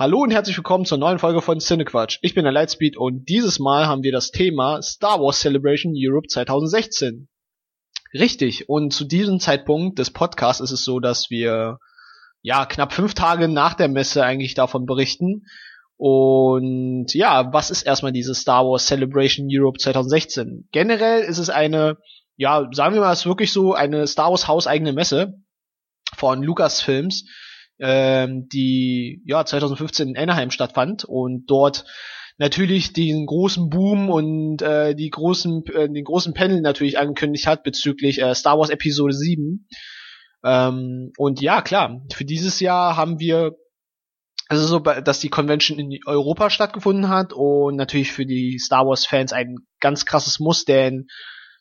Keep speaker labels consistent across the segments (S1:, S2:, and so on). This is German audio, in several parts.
S1: Hallo und herzlich willkommen zur neuen Folge von Cinequatsch. Ich bin der Lightspeed und dieses Mal haben wir das Thema Star Wars Celebration Europe 2016. Richtig, und zu diesem Zeitpunkt des Podcasts ist es so, dass wir ja knapp fünf Tage nach der Messe eigentlich davon berichten. Und ja, was ist erstmal diese Star Wars Celebration Europe 2016? Generell ist es eine, ja, sagen wir mal, es ist wirklich so eine Star Wars hauseigene Messe von Lucasfilms ähm, die ja 2015 in Anaheim stattfand und dort natürlich den großen Boom und äh, die großen äh, den großen Panel natürlich angekündigt hat bezüglich äh, Star Wars Episode 7. Ähm, und ja, klar, für dieses Jahr haben wir also so, dass die Convention in Europa stattgefunden hat und natürlich für die Star Wars Fans ein ganz krasses Muss, denn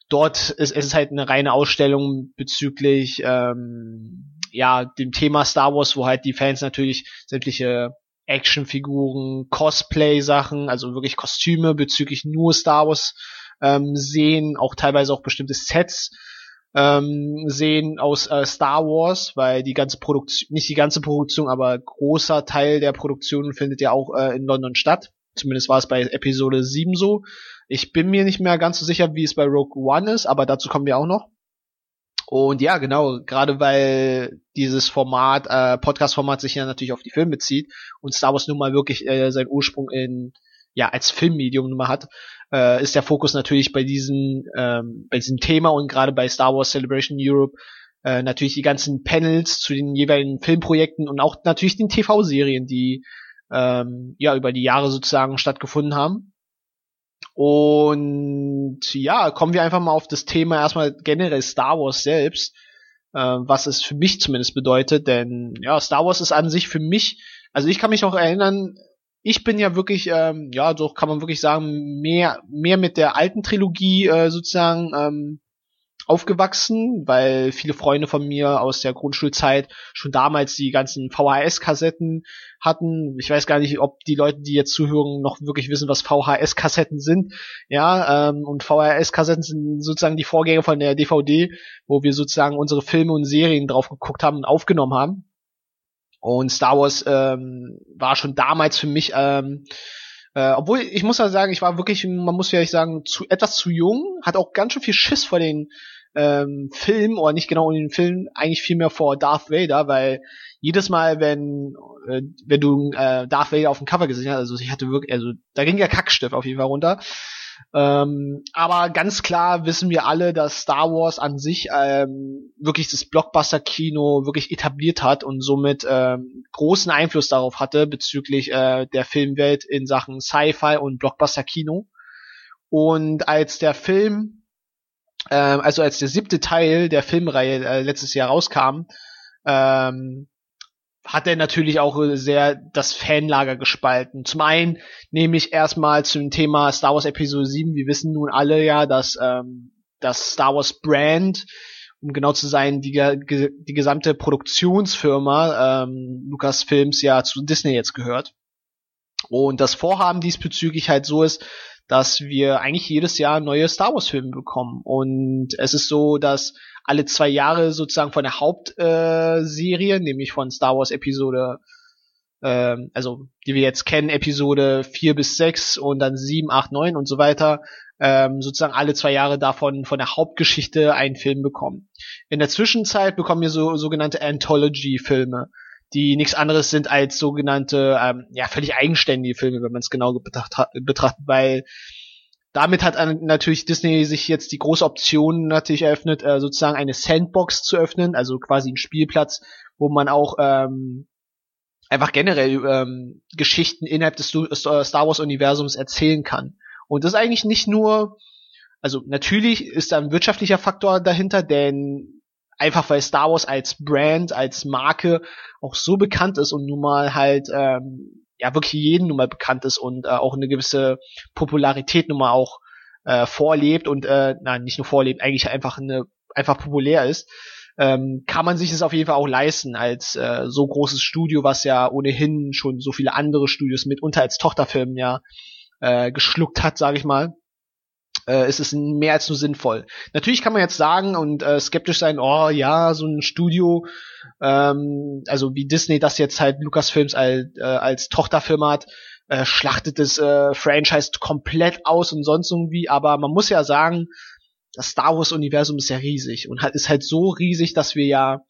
S1: dort ist es halt eine reine Ausstellung bezüglich ähm, ja, dem Thema Star Wars, wo halt die Fans natürlich sämtliche Actionfiguren, Cosplay-Sachen, also wirklich Kostüme bezüglich nur Star Wars ähm, sehen, auch teilweise auch bestimmte Sets ähm, sehen aus äh, Star Wars, weil die ganze Produktion, nicht die ganze Produktion, aber großer Teil der Produktion findet ja auch äh, in London statt. Zumindest war es bei Episode 7 so. Ich bin mir nicht mehr ganz so sicher, wie es bei Rogue One ist, aber dazu kommen wir auch noch. Und ja, genau, gerade weil dieses Format, äh, Podcast-Format sich ja natürlich auf die Filme bezieht und Star Wars nun mal wirklich äh, seinen Ursprung in, ja, als Filmmedium nun mal hat, äh, ist der Fokus natürlich bei diesem, ähm, bei diesem Thema und gerade bei Star Wars Celebration Europe äh, natürlich die ganzen Panels zu den jeweiligen Filmprojekten und auch natürlich den TV-Serien, die ähm, ja über die Jahre sozusagen stattgefunden haben. Und ja, kommen wir einfach mal auf das Thema erstmal generell Star Wars selbst, äh, was es für mich zumindest bedeutet, denn ja, Star Wars ist an sich für mich, also ich kann mich auch erinnern, ich bin ja wirklich, ähm, ja, so kann man wirklich sagen, mehr, mehr mit der alten Trilogie äh, sozusagen ähm, aufgewachsen, weil viele Freunde von mir aus der Grundschulzeit schon damals die ganzen VHS-Kassetten hatten. Ich weiß gar nicht, ob die Leute, die jetzt zuhören, noch wirklich wissen, was VHS-Kassetten sind. Ja, ähm, und VHS-Kassetten sind sozusagen die Vorgänger von der DVD, wo wir sozusagen unsere Filme und Serien drauf geguckt haben und aufgenommen haben. Und Star Wars ähm, war schon damals für mich ähm, äh, obwohl, ich muss ja sagen, ich war wirklich, man muss ja sagen, zu, etwas zu jung, hat auch ganz schön viel Schiss vor den ähm, Film, oder nicht genau in den Film, eigentlich viel mehr vor Darth Vader, weil jedes Mal, wenn, äh, wenn du äh, Darth Vader auf dem Cover gesehen hast, also ich hatte wirklich, also da ging der Kackstift auf jeden Fall runter. Ähm, aber ganz klar wissen wir alle, dass Star Wars an sich ähm, wirklich das Blockbuster-Kino wirklich etabliert hat und somit ähm, großen Einfluss darauf hatte bezüglich äh, der Filmwelt in Sachen Sci-Fi und Blockbuster-Kino. Und als der Film ähm, also als der siebte Teil der Filmreihe äh, letztes Jahr rauskam, ähm, hat er natürlich auch sehr das Fanlager gespalten. Zum einen nehme ich erstmal zum Thema Star Wars Episode 7. Wir wissen nun alle ja, dass ähm, das Star Wars Brand, um genau zu sein, die, die gesamte Produktionsfirma ähm, Lucasfilms ja zu Disney jetzt gehört. Und das Vorhaben diesbezüglich halt so ist, dass wir eigentlich jedes Jahr neue Star Wars Filme bekommen. Und es ist so, dass alle zwei Jahre sozusagen von der Hauptserie, nämlich von Star Wars Episode, äh, also die wir jetzt kennen, Episode 4 bis 6 und dann 7, 8, 9 und so weiter, ähm, sozusagen alle zwei Jahre davon von der Hauptgeschichte einen Film bekommen. In der Zwischenzeit bekommen wir so sogenannte Anthology-Filme die nichts anderes sind als sogenannte, ähm, ja, völlig eigenständige Filme, wenn man es genau betrachtet, betrachtet, weil damit hat natürlich Disney sich jetzt die große Option natürlich eröffnet, äh, sozusagen eine Sandbox zu öffnen, also quasi ein Spielplatz, wo man auch ähm, einfach generell ähm, Geschichten innerhalb des Star Wars Universums erzählen kann. Und das ist eigentlich nicht nur, also natürlich ist da ein wirtschaftlicher Faktor dahinter, denn einfach weil Star Wars als Brand, als Marke auch so bekannt ist und nun mal halt ähm, ja wirklich jeden nun mal bekannt ist und äh, auch eine gewisse Popularität nun mal auch äh, vorlebt und äh, nein, nicht nur vorlebt, eigentlich einfach eine einfach populär ist, ähm, kann man sich es auf jeden Fall auch leisten als äh, so großes Studio, was ja ohnehin schon so viele andere Studios mitunter als Tochterfilmen ja äh, geschluckt hat, sage ich mal äh, ist es mehr als nur sinnvoll. Natürlich kann man jetzt sagen und äh, skeptisch sein, oh ja, so ein Studio, ähm, also wie Disney das jetzt halt Lucasfilms als, äh, als Tochterfirma hat, äh, schlachtet das äh, Franchise komplett aus und sonst irgendwie, aber man muss ja sagen, das Star Wars Universum ist ja riesig und halt ist halt so riesig, dass wir ja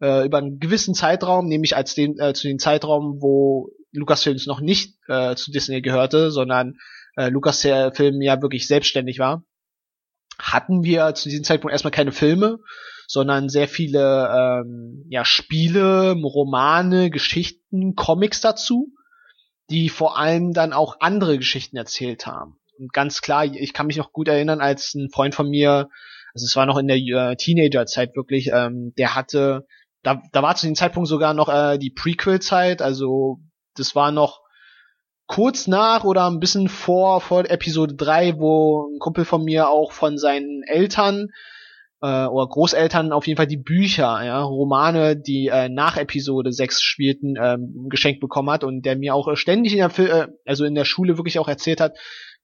S1: äh, über einen gewissen Zeitraum, nämlich als den äh, zu dem Zeitraum, wo Lucasfilms noch nicht äh, zu Disney gehörte, sondern äh, Lucasfilm ja wirklich selbstständig war, hatten wir zu diesem Zeitpunkt erstmal keine Filme, sondern sehr viele ähm, ja, Spiele, Romane, Geschichten, Comics dazu, die vor allem dann auch andere Geschichten erzählt haben. Und ganz klar, ich kann mich noch gut erinnern, als ein Freund von mir, also es war noch in der äh, Teenagerzeit wirklich, ähm, der hatte, da, da war zu dem Zeitpunkt sogar noch äh, die Prequel-Zeit, also das war noch kurz nach oder ein bisschen vor, vor Episode 3, wo ein Kumpel von mir auch von seinen Eltern äh, oder Großeltern auf jeden Fall die Bücher, ja, Romane, die äh, nach Episode 6 spielten, ähm, geschenkt bekommen hat und der mir auch ständig in der, äh, also in der Schule wirklich auch erzählt hat,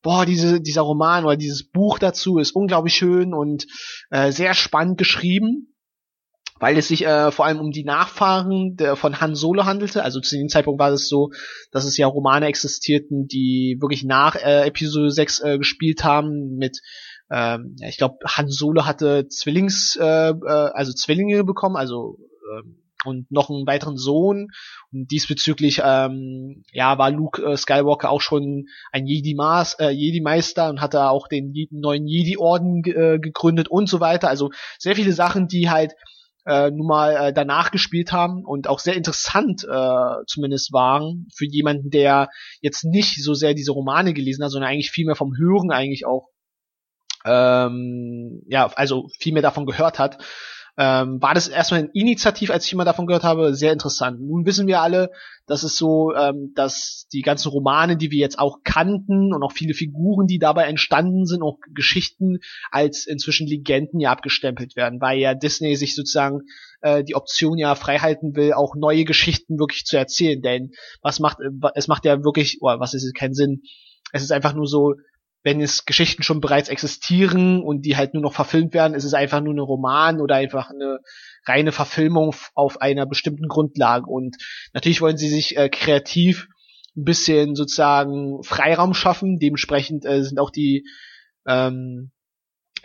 S1: boah, diese, dieser Roman oder dieses Buch dazu ist unglaublich schön und äh, sehr spannend geschrieben weil es sich äh, vor allem um die Nachfahren der, von Han Solo handelte. Also zu dem Zeitpunkt war es so, dass es ja Romane existierten, die wirklich nach äh, Episode 6 äh, gespielt haben mit ähm, ja, ich glaube, Han Solo hatte Zwillings, äh, äh, also Zwillinge bekommen, also ähm, und noch einen weiteren Sohn. Und diesbezüglich ähm, ja, war Luke äh, Skywalker auch schon ein Jedi-Meister äh, Jedi -Meister und hatte auch den neuen Jedi-Orden äh, gegründet und so weiter. Also sehr viele Sachen, die halt äh, nun mal äh, danach gespielt haben und auch sehr interessant äh, zumindest waren für jemanden, der jetzt nicht so sehr diese Romane gelesen hat, sondern eigentlich viel mehr vom Hören eigentlich auch ähm, ja, also viel mehr davon gehört hat ähm, war das erstmal ein Initiativ, als ich immer davon gehört habe, sehr interessant. Nun wissen wir alle, dass es so, ähm, dass die ganzen Romane, die wir jetzt auch kannten und auch viele Figuren, die dabei entstanden sind, auch Geschichten als inzwischen Legenden ja abgestempelt werden, weil ja Disney sich sozusagen äh, die Option ja freihalten will, auch neue Geschichten wirklich zu erzählen. Denn was macht, äh, es macht ja wirklich, oh, was ist keinen Sinn. Es ist einfach nur so, wenn es Geschichten schon bereits existieren und die halt nur noch verfilmt werden, ist es einfach nur eine Roman oder einfach eine reine Verfilmung auf einer bestimmten Grundlage. Und natürlich wollen sie sich äh, kreativ ein bisschen sozusagen Freiraum schaffen. Dementsprechend äh, sind auch die ähm,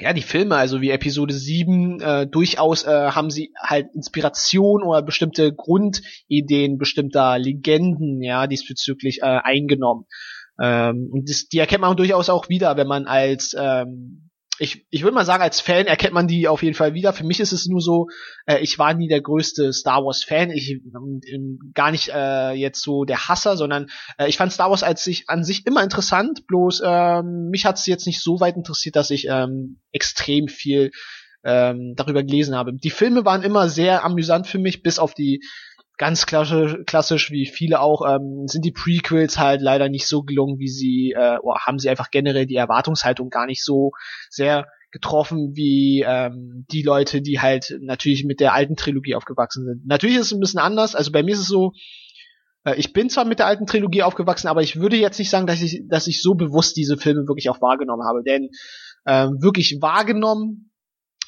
S1: ja, die Filme, also wie Episode 7, äh, durchaus äh, haben sie halt Inspiration oder bestimmte Grundideen bestimmter Legenden, ja, diesbezüglich äh, eingenommen. Ähm, und das, die erkennt man durchaus auch wieder, wenn man als ähm, ich, ich würde mal sagen, als Fan erkennt man die auf jeden Fall wieder. Für mich ist es nur so, äh, ich war nie der größte Star Wars Fan. Ich ähm, gar nicht äh, jetzt so der Hasser, sondern äh, ich fand Star Wars als sich an sich immer interessant. Bloß ähm, mich hat es jetzt nicht so weit interessiert, dass ich ähm, extrem viel ähm, darüber gelesen habe. Die Filme waren immer sehr amüsant für mich, bis auf die ganz klassisch, klassisch wie viele auch, ähm, sind die Prequels halt leider nicht so gelungen, wie sie, äh, oder haben sie einfach generell die Erwartungshaltung gar nicht so sehr getroffen wie ähm, die Leute, die halt natürlich mit der alten Trilogie aufgewachsen sind. Natürlich ist es ein bisschen anders. Also bei mir ist es so, äh, ich bin zwar mit der alten Trilogie aufgewachsen, aber ich würde jetzt nicht sagen, dass ich, dass ich so bewusst diese Filme wirklich auch wahrgenommen habe. Denn ähm, wirklich wahrgenommen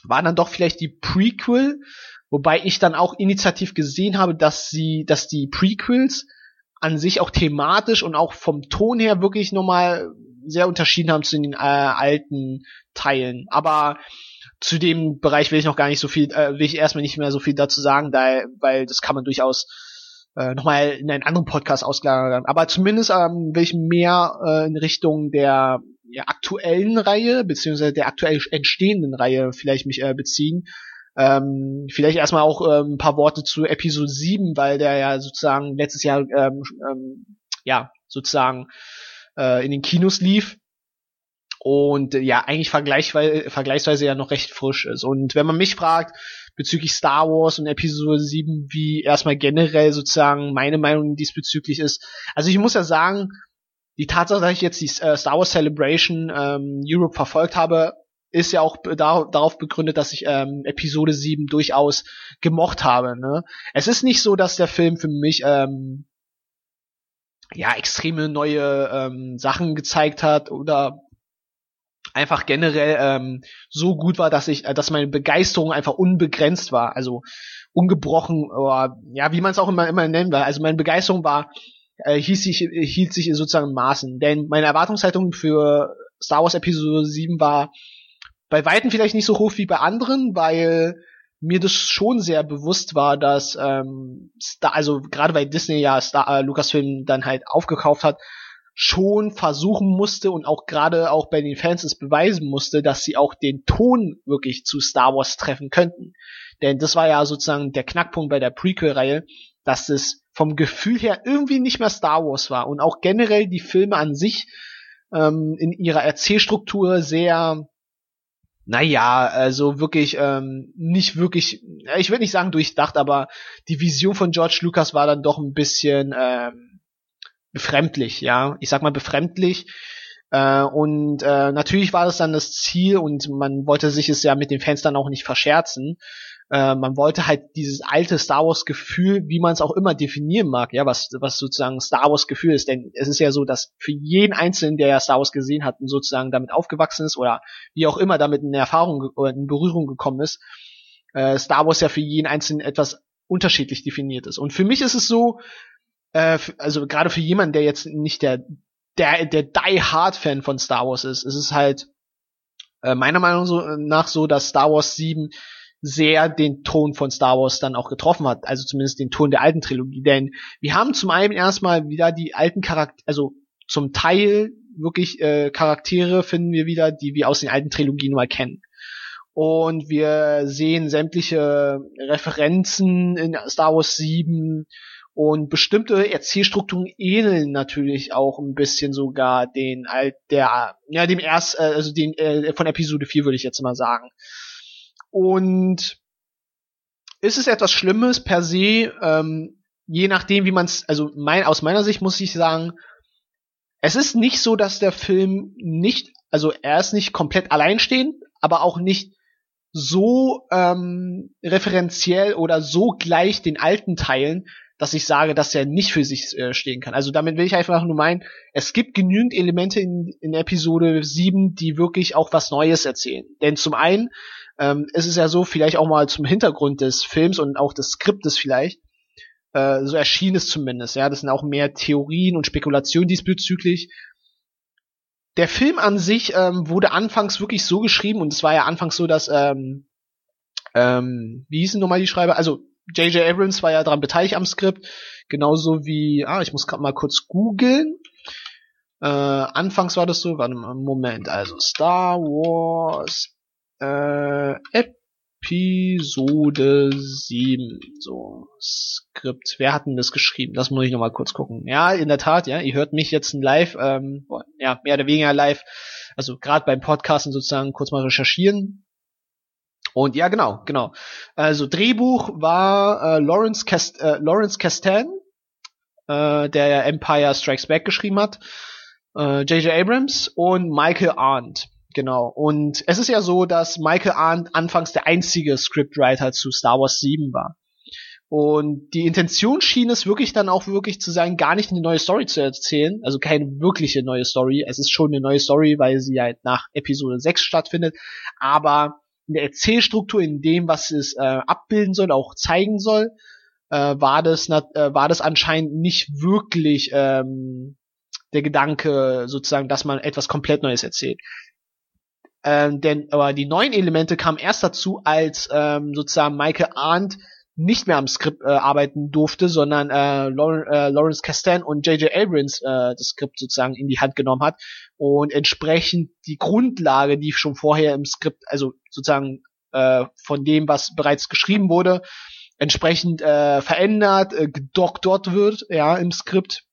S1: waren dann doch vielleicht die Prequel, Wobei ich dann auch initiativ gesehen habe, dass sie, dass die Prequels an sich auch thematisch und auch vom Ton her wirklich nochmal sehr unterschieden haben zu den äh, alten Teilen. Aber zu dem Bereich will ich noch gar nicht so viel, äh, will ich erstmal nicht mehr so viel dazu sagen, da, weil das kann man durchaus äh, nochmal in einen anderen Podcast auslagern. Aber zumindest ähm, will ich mehr äh, in Richtung der ja, aktuellen Reihe, beziehungsweise der aktuell entstehenden Reihe vielleicht mich äh, beziehen. Ähm, vielleicht erstmal auch ähm, ein paar Worte zu Episode 7, weil der ja sozusagen letztes Jahr ähm, ähm, ja sozusagen äh, in den Kinos lief und äh, ja eigentlich vergleichsweise, vergleichsweise ja noch recht frisch ist. Und wenn man mich fragt bezüglich Star Wars und Episode 7, wie erstmal generell sozusagen meine Meinung diesbezüglich ist, also ich muss ja sagen, die Tatsache, dass ich jetzt die äh, Star Wars Celebration ähm, Europe verfolgt habe, ist ja auch da, darauf begründet, dass ich ähm, Episode 7 durchaus gemocht habe. Ne? Es ist nicht so, dass der Film für mich ähm, ja extreme neue ähm, Sachen gezeigt hat oder einfach generell ähm, so gut war, dass ich, äh, dass meine Begeisterung einfach unbegrenzt war, also ungebrochen oder ja, wie man es auch immer immer nennen will. Also meine Begeisterung war äh, hielt sich hielt sich sozusagen in Maßen, denn meine Erwartungshaltung für Star Wars Episode 7 war bei weitem vielleicht nicht so hoch wie bei anderen, weil mir das schon sehr bewusst war, dass ähm, Star, also gerade bei Disney ja Star, äh, Lucasfilm dann halt aufgekauft hat, schon versuchen musste und auch gerade auch bei den Fans es beweisen musste, dass sie auch den Ton wirklich zu Star Wars treffen könnten. Denn das war ja sozusagen der Knackpunkt bei der Prequel-Reihe, dass es vom Gefühl her irgendwie nicht mehr Star Wars war und auch generell die Filme an sich ähm, in ihrer Erzählstruktur sehr naja, also wirklich ähm, nicht wirklich, ich würde nicht sagen durchdacht, aber die Vision von George Lucas war dann doch ein bisschen ähm, befremdlich, ja. Ich sag mal befremdlich. Äh, und äh, natürlich war das dann das Ziel und man wollte sich es ja mit den Fans dann auch nicht verscherzen. Äh, man wollte halt dieses alte Star Wars Gefühl, wie man es auch immer definieren mag, ja, was, was sozusagen Star Wars Gefühl ist. Denn es ist ja so, dass für jeden Einzelnen, der ja Star Wars gesehen hat und sozusagen damit aufgewachsen ist oder wie auch immer damit in Erfahrung oder in Berührung gekommen ist, äh, Star Wars ja für jeden Einzelnen etwas unterschiedlich definiert ist. Und für mich ist es so, äh, also gerade für jemanden, der jetzt nicht der der der Die Hard Fan von Star Wars ist, ist es halt äh, meiner Meinung nach so, dass Star Wars 7 sehr den Ton von Star Wars dann auch getroffen hat, also zumindest den Ton der alten Trilogie, denn wir haben zum einen erstmal wieder die alten Charaktere, also zum Teil wirklich äh, Charaktere finden wir wieder, die wir aus den alten Trilogien mal kennen. Und wir sehen sämtliche Referenzen in Star Wars 7 und bestimmte Erzählstrukturen ähneln natürlich auch ein bisschen sogar den alt der ja dem erst äh, also den äh, von Episode 4 würde ich jetzt mal sagen. Und ist es etwas Schlimmes per se, ähm, je nachdem, wie man es, also mein, aus meiner Sicht muss ich sagen, es ist nicht so, dass der Film nicht, also er ist nicht komplett alleinstehend, aber auch nicht so ähm, referenziell oder so gleich den alten Teilen, dass ich sage, dass er nicht für sich äh, stehen kann. Also damit will ich einfach nur meinen, es gibt genügend Elemente in, in Episode 7, die wirklich auch was Neues erzählen. Denn zum einen ähm, ist ja so, vielleicht auch mal zum Hintergrund des Films und auch des Skriptes vielleicht, äh, so erschien es zumindest, ja, das sind auch mehr Theorien und Spekulationen diesbezüglich. Der Film an sich ähm, wurde anfangs wirklich so geschrieben und es war ja anfangs so, dass ähm, ähm, wie hießen nochmal die Schreiber? Also J.J. Abrams war ja daran beteiligt am Skript, genauso wie, ah, ich muss gerade mal kurz googeln. Äh, anfangs war das so, warte mal, Moment, also Star Wars äh, Episode 7, so, Skript. Wer hat denn das geschrieben? Das muss ich nochmal kurz gucken. Ja, in der Tat, ja, ihr hört mich jetzt live, ähm, ja, mehr oder weniger live, also gerade beim Podcasten sozusagen kurz mal recherchieren. Und ja, genau, genau. Also Drehbuch war äh, Lawrence, Cast äh, Lawrence Castan, äh, der Empire Strikes Back geschrieben hat, J.J. Äh, Abrams und Michael Arndt. Genau. Und es ist ja so, dass Michael Arndt anfangs der einzige Scriptwriter zu Star Wars 7 war. Und die Intention schien es wirklich dann auch wirklich zu sein, gar nicht eine neue Story zu erzählen. Also keine wirkliche neue Story. Es ist schon eine neue Story, weil sie halt nach Episode 6 stattfindet. Aber in der Erzählstruktur, in dem, was es äh, abbilden soll, auch zeigen soll, äh, war das äh, war das anscheinend nicht wirklich ähm, der Gedanke sozusagen, dass man etwas komplett Neues erzählt. Ähm, denn aber die neuen Elemente kamen erst dazu, als ähm, sozusagen Michael Arndt nicht mehr am Skript äh, arbeiten durfte, sondern äh, Lawrence Castan und J.J. Abrams äh, das Skript sozusagen in die Hand genommen hat und entsprechend die Grundlage, die schon vorher im Skript, also sozusagen äh, von dem, was bereits geschrieben wurde, entsprechend äh, verändert, äh, gedoktort wird, ja, im Skript.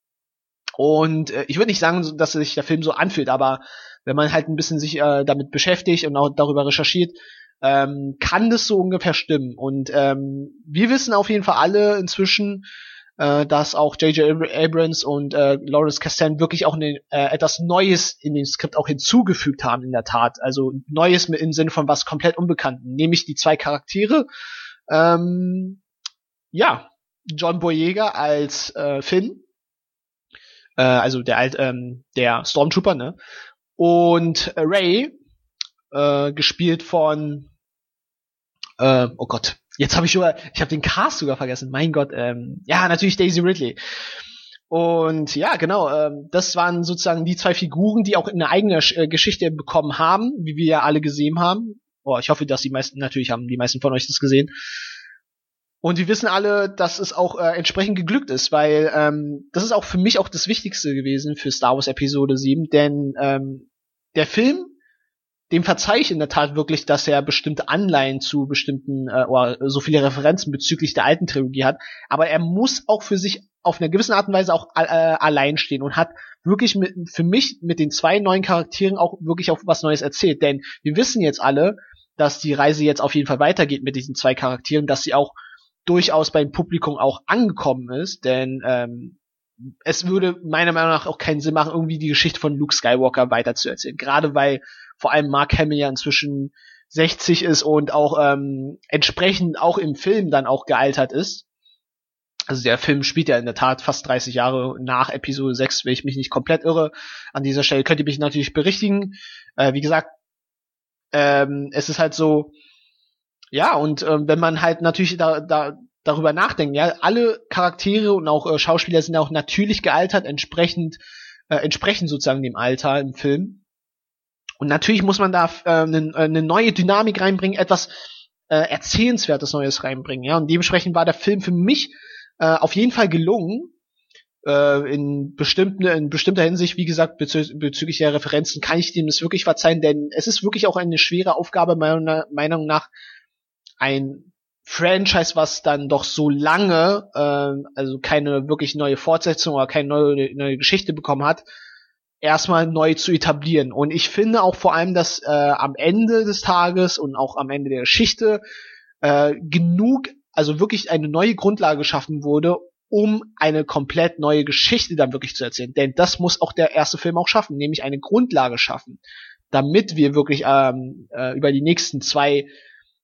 S1: Und äh, ich würde nicht sagen, dass sich der Film so anfühlt, aber wenn man halt ein bisschen sich äh, damit beschäftigt und auch darüber recherchiert, ähm, kann das so ungefähr stimmen. Und ähm, wir wissen auf jeden Fall alle inzwischen, äh, dass auch J.J. Abrams und äh, Lawrence Kasdan wirklich auch eine, äh, etwas Neues in den Skript auch hinzugefügt haben, in der Tat. Also Neues im Sinne von was komplett Unbekannten, nämlich die zwei Charaktere. Ähm, ja, John Boyega als äh, Finn, äh, also der alt, ähm, der Stormtrooper, ne? Und Ray äh, gespielt von äh, oh Gott, jetzt habe ich sogar, ich habe den Cast sogar vergessen. Mein Gott, ähm, ja, natürlich Daisy Ridley. Und ja, genau, ähm, das waren sozusagen die zwei Figuren, die auch eine eigene äh, Geschichte bekommen haben, wie wir ja alle gesehen haben. Oh, ich hoffe, dass die meisten, natürlich haben die meisten von euch das gesehen. Und wir wissen alle, dass es auch äh, entsprechend geglückt ist, weil ähm, das ist auch für mich auch das Wichtigste gewesen für Star Wars Episode 7, denn ähm, der Film dem verzeih ich in der Tat wirklich, dass er bestimmte Anleihen zu bestimmten äh, oder so viele Referenzen bezüglich der alten Trilogie hat. Aber er muss auch für sich auf einer gewissen Art und Weise auch äh, allein stehen und hat wirklich mit, für mich mit den zwei neuen Charakteren auch wirklich auch was Neues erzählt. Denn wir wissen jetzt alle, dass die Reise jetzt auf jeden Fall weitergeht mit diesen zwei Charakteren, dass sie auch durchaus beim Publikum auch angekommen ist, denn ähm, es würde meiner Meinung nach auch keinen Sinn machen, irgendwie die Geschichte von Luke Skywalker weiterzuerzählen. Gerade weil vor allem Mark Hamill ja inzwischen 60 ist und auch ähm, entsprechend auch im Film dann auch gealtert ist. Also der Film spielt ja in der Tat fast 30 Jahre nach Episode 6, wenn ich mich nicht komplett irre. An dieser Stelle könnt ihr mich natürlich berichtigen. Äh, wie gesagt, ähm, es ist halt so, ja, und ähm, wenn man halt natürlich da, da darüber nachdenkt, ja, alle Charaktere und auch äh, Schauspieler sind auch natürlich gealtert, entsprechend, äh, entsprechend sozusagen dem Alter im Film. Und natürlich muss man da äh, eine, eine neue Dynamik reinbringen, etwas äh, erzählenswertes Neues reinbringen. Ja, und dementsprechend war der Film für mich äh, auf jeden Fall gelungen. Äh, in bestimmten, in bestimmter Hinsicht, wie gesagt, bezü bezüglich der Referenzen kann ich dem das wirklich verzeihen, denn es ist wirklich auch eine schwere Aufgabe meiner Meinung nach, ein Franchise, was dann doch so lange, äh, also keine wirklich neue Fortsetzung oder keine neue, neue Geschichte bekommen hat, erstmal neu zu etablieren. Und ich finde auch vor allem, dass äh, am Ende des Tages und auch am Ende der Geschichte äh, genug, also wirklich eine neue Grundlage geschaffen wurde, um eine komplett neue Geschichte dann wirklich zu erzählen. Denn das muss auch der erste Film auch schaffen, nämlich eine Grundlage schaffen, damit wir wirklich ähm, äh, über die nächsten zwei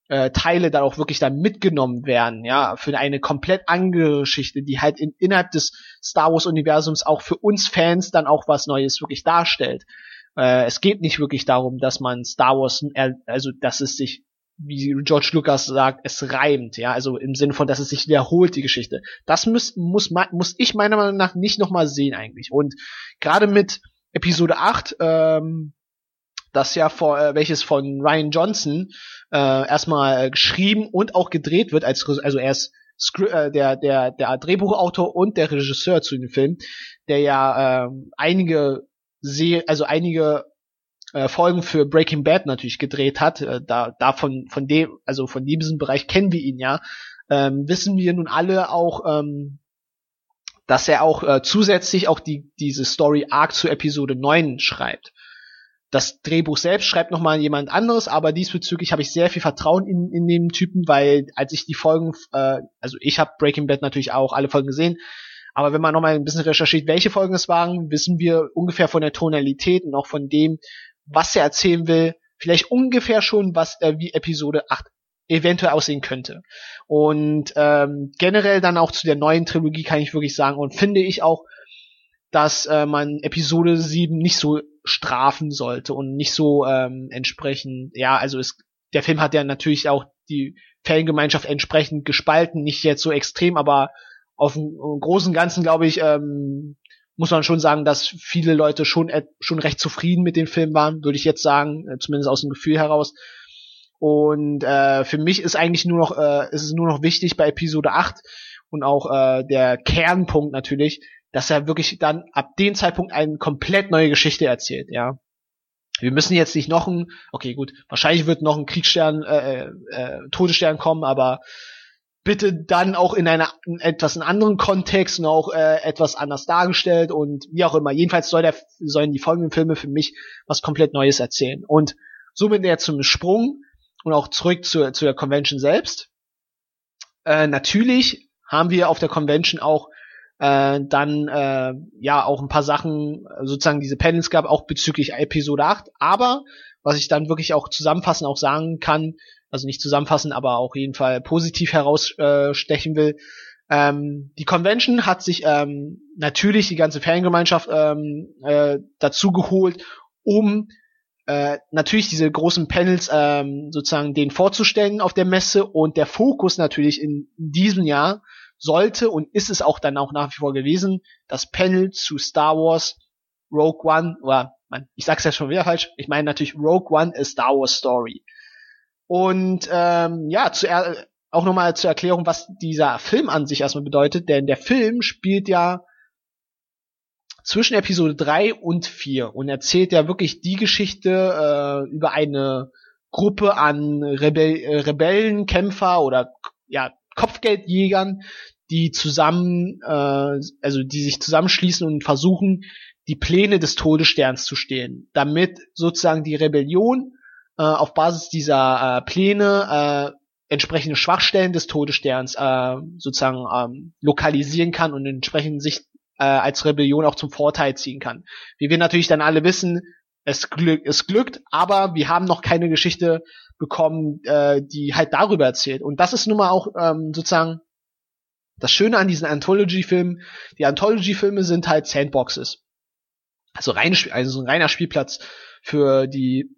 S1: äh, Teile dann auch wirklich dann mitgenommen werden, ja, für eine komplett andere Geschichte, die halt in, innerhalb des Star Wars Universums auch für uns Fans dann auch was Neues wirklich darstellt. Äh, es geht nicht wirklich darum, dass man Star Wars, also dass es sich, wie George Lucas sagt, es reimt, ja, also im Sinne von, dass es sich wiederholt, die Geschichte. Das muss, muss, muss ich meiner Meinung nach nicht nochmal sehen eigentlich. Und gerade mit Episode 8, ähm, das ja vor, äh, welches von Ryan Johnson äh, erstmal geschrieben und auch gedreht wird, als also er ist äh, der, der, der Drehbuchautor und der Regisseur zu dem Film, der ja äh, einige Se also einige äh, Folgen für Breaking Bad natürlich gedreht hat. Äh, da, davon von dem, also von diesem Bereich kennen wir ihn ja. Ähm, wissen wir nun alle auch, ähm, dass er auch äh, zusätzlich auch die, diese Story Arc zu Episode 9 schreibt. Das Drehbuch selbst schreibt nochmal jemand anderes, aber diesbezüglich habe ich sehr viel Vertrauen in, in den Typen, weil als ich die Folgen, äh, also ich habe Breaking Bad natürlich auch alle Folgen gesehen, aber wenn man nochmal ein bisschen recherchiert, welche Folgen es waren, wissen wir ungefähr von der Tonalität und auch von dem, was er erzählen will, vielleicht ungefähr schon, was äh, wie Episode 8 eventuell aussehen könnte. Und ähm, generell dann auch zu der neuen Trilogie kann ich wirklich sagen und finde ich auch, dass äh, man Episode 7 nicht so strafen sollte und nicht so ähm, entsprechend, ja, also es, der Film hat ja natürlich auch die Fangemeinschaft entsprechend gespalten, nicht jetzt so extrem, aber auf dem großen Ganzen, glaube ich, ähm, muss man schon sagen, dass viele Leute schon, schon recht zufrieden mit dem Film waren, würde ich jetzt sagen, äh, zumindest aus dem Gefühl heraus. Und äh, für mich ist eigentlich nur noch, äh, ist es nur noch wichtig bei Episode 8 und auch äh, der Kernpunkt natürlich, dass er wirklich dann ab dem Zeitpunkt eine komplett neue Geschichte erzählt, ja. Wir müssen jetzt nicht noch ein, okay, gut, wahrscheinlich wird noch ein Kriegsstern, äh, äh, Todesstern kommen, aber bitte dann auch in einer in etwas in anderen Kontext und auch äh, etwas anders dargestellt und wie auch immer. Jedenfalls soll der, sollen die folgenden Filme für mich was komplett Neues erzählen. Und somit der zum Sprung und auch zurück zu, zu der Convention selbst. Äh, natürlich haben wir auf der Convention auch äh, dann äh, ja auch ein paar Sachen, sozusagen diese Panels gab, auch bezüglich Episode 8. Aber was ich dann wirklich auch zusammenfassen auch sagen kann, also nicht zusammenfassen, aber auch jeden Fall positiv herausstechen will, ähm, die Convention hat sich ähm, natürlich die ganze Fangemeinschaft ähm, äh, dazu geholt, um äh, natürlich diese großen Panels ähm, sozusagen den vorzustellen auf der Messe und der Fokus natürlich in diesem Jahr sollte und ist es auch dann auch nach wie vor gewesen, das Panel zu Star Wars Rogue One, oder man, ich sag's ja schon wieder falsch, ich meine natürlich Rogue One ist Star Wars Story. Und ähm, ja, zu, auch nochmal zur Erklärung, was dieser Film an sich erstmal bedeutet, denn der Film spielt ja zwischen Episode 3 und 4 und erzählt ja wirklich die Geschichte äh, über eine Gruppe an Rebell äh, Rebellenkämpfer oder ja Kopfgeldjägern, die zusammen, äh, also die sich zusammenschließen und versuchen, die Pläne des Todessterns zu stehlen, damit sozusagen die Rebellion äh, auf Basis dieser äh, Pläne äh, entsprechende Schwachstellen des Todessterns äh, sozusagen ähm, lokalisieren kann und entsprechend sich äh, als Rebellion auch zum Vorteil ziehen kann. Wie wir natürlich dann alle wissen, es, glück, es glückt, aber wir haben noch keine Geschichte bekommen, äh, die halt darüber erzählt. Und das ist nun mal auch ähm, sozusagen das Schöne an diesen Anthology-Filmen. Die Anthology-Filme sind halt Sandboxes. Also, rein, also ein reiner Spielplatz für die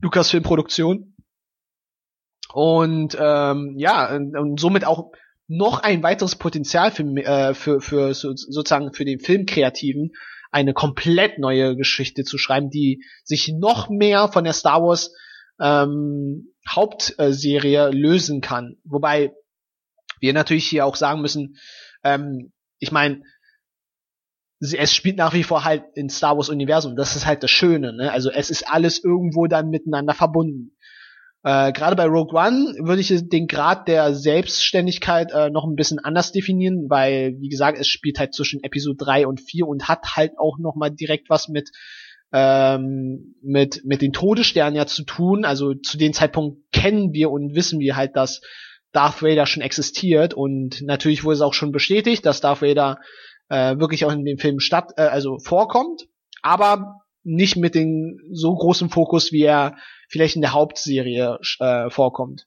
S1: Lucasfilm-Produktion. Und ähm, ja, und, und somit auch noch ein weiteres Potenzial für, äh, für, für so, sozusagen für den Filmkreativen, eine komplett neue Geschichte zu schreiben, die sich noch mehr von der Star Wars ähm, Hauptserie lösen kann. Wobei wir natürlich hier auch sagen müssen, ähm, ich meine, es spielt nach wie vor halt in Star Wars Universum. Das ist halt das Schöne. Ne? Also es ist alles irgendwo dann miteinander verbunden. Äh, Gerade bei Rogue One würde ich den Grad der Selbstständigkeit äh, noch ein bisschen anders definieren, weil, wie gesagt, es spielt halt zwischen Episode 3 und 4 und hat halt auch noch mal direkt was mit ähm, mit mit den Todessternen ja zu tun. Also zu dem Zeitpunkt kennen wir und wissen wir halt, dass Darth Vader schon existiert und natürlich wurde es auch schon bestätigt, dass Darth Vader äh, wirklich auch in dem Film statt äh, also vorkommt, aber nicht mit dem so großen Fokus, wie er vielleicht in der Hauptserie äh, vorkommt.